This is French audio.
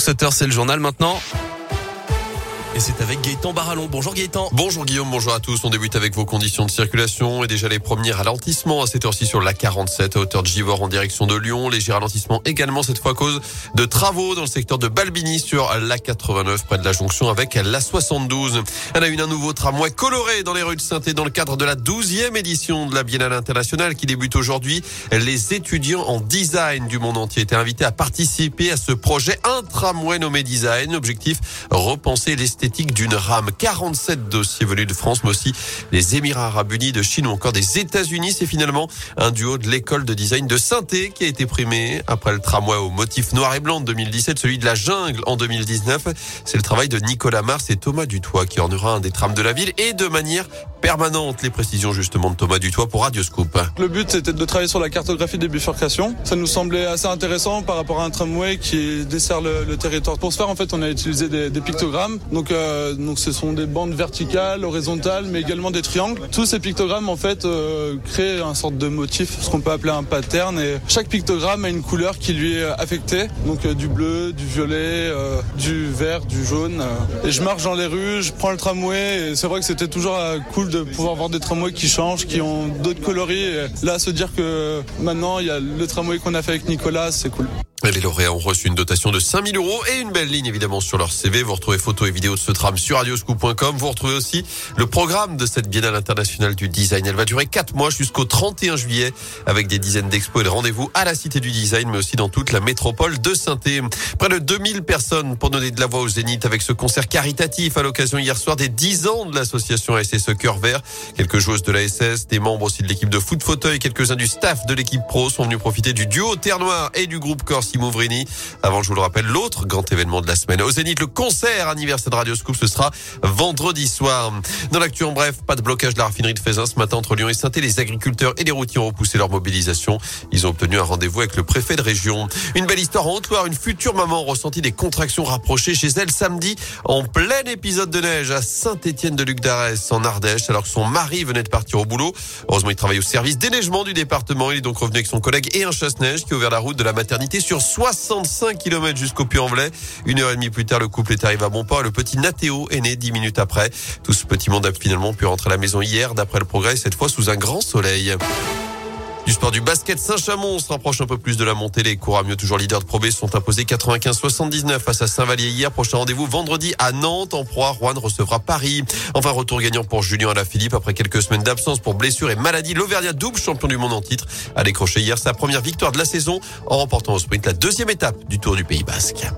7h, c'est le journal maintenant. C'est avec Gaëtan Barallon. Bonjour Gaëtan. Bonjour Guillaume, bonjour à tous. On débute avec vos conditions de circulation et déjà les premiers ralentissements à cette heure-ci sur la 47 à hauteur de Givor en direction de Lyon. Léger ralentissement également cette fois à cause de travaux dans le secteur de Balbini sur la 89 près de la jonction avec la 72. Elle a eu un nouveau tramway coloré dans les rues de saint dans le cadre de la 12e édition de la Biennale internationale qui débute aujourd'hui. Les étudiants en design du monde entier étaient invités à participer à ce projet un tramway nommé design. Objectif repenser d'une rame. 47 dossiers venus de France, mais aussi les Émirats Arabes Unis, de Chine ou encore des États-Unis. C'est finalement un duo de l'école de design de saint qui a été primé après le tramway au motif noir et blanc de 2017, celui de la jungle en 2019. C'est le travail de Nicolas Mars et Thomas Dutoit qui ornera un des trams de la ville et de manière permanente. Les précisions justement de Thomas Dutoit pour Radioscoop. Le but c'était de travailler sur la cartographie des bifurcations. Ça nous semblait assez intéressant par rapport à un tramway qui dessert le, territoire. Pour ce faire en fait on a utilisé des, des pictogrammes. Donc, euh, donc ce sont des bandes verticales, horizontales, mais également des triangles. Tous ces pictogrammes en fait euh, créent un sorte de motif, ce qu'on peut appeler un pattern. Et chaque pictogramme a une couleur qui lui est affectée. Donc euh, du bleu, du violet, du vert, du jaune. Et je marche dans les rues, je prends le tramway. Et c'est vrai que c'était toujours cool de pouvoir voir des tramways qui changent, qui ont d'autres coloris. Et là, se dire que maintenant, il y a le tramway qu'on a fait avec Nicolas, c'est cool. Les lauréats ont reçu une dotation de 5000 euros et une belle ligne évidemment sur leur CV. Vous retrouvez photos et vidéos de ce tram sur radioscoop.com. Vous retrouvez aussi le programme de cette Biennale internationale du design. Elle va durer 4 mois jusqu'au 31 juillet avec des dizaines d'expos et de rendez-vous à la Cité du Design mais aussi dans toute la métropole de saint Près de 2000 personnes pour donner de la voix au Zénith avec ce concert caritatif à l'occasion hier soir des 10 ans de l'association SSE Cœur Vert. Quelques joueuses de la SS, des membres aussi de l'équipe de foot fauteuil, quelques-uns du staff de l'équipe pro sont venus profiter du duo Terre Noire et du groupe Corse Mouvrini. Avant, je vous le rappelle, l'autre grand événement de la semaine au Zénith, le concert anniversaire de Radio Scoop, ce sera vendredi soir. Dans l'actu en bref, pas de blocage de la raffinerie de Fézin ce matin entre Lyon et saint Les agriculteurs et les routiers ont repoussé leur mobilisation. Ils ont obtenu un rendez-vous avec le préfet de région. Une belle histoire en Haute-Loire. Une future maman ressentit des contractions rapprochées chez elle samedi en plein épisode de neige à Saint-Étienne de Luc d'Arès en Ardèche alors que son mari venait de partir au boulot. Heureusement, il travaille au service déneigement du département. Il est donc revenu avec son collègue et un chasse-neige qui a ouvert la route de la maternité sur 65 km jusqu'au Puy-en-Velay. Une heure et demie plus tard, le couple est arrivé à bon port. Le petit Nathéo est né dix minutes après. Tout ce petit monde a finalement pu rentrer à la maison hier, d'après le progrès, cette fois sous un grand soleil. Du sport du basket, Saint-Chamond se rapproche un peu plus de la montée. Les mieux toujours leaders de Pro B, sont imposés 95-79 face à Saint-Vallier hier. Prochain rendez-vous vendredi à Nantes. En proie, Rouen recevra Paris. Enfin, retour gagnant pour Julien Alaphilippe après quelques semaines d'absence pour blessure et maladie. L'Auvergnat, double champion du monde en titre, a décroché hier sa première victoire de la saison en remportant au sprint la deuxième étape du Tour du Pays Basque.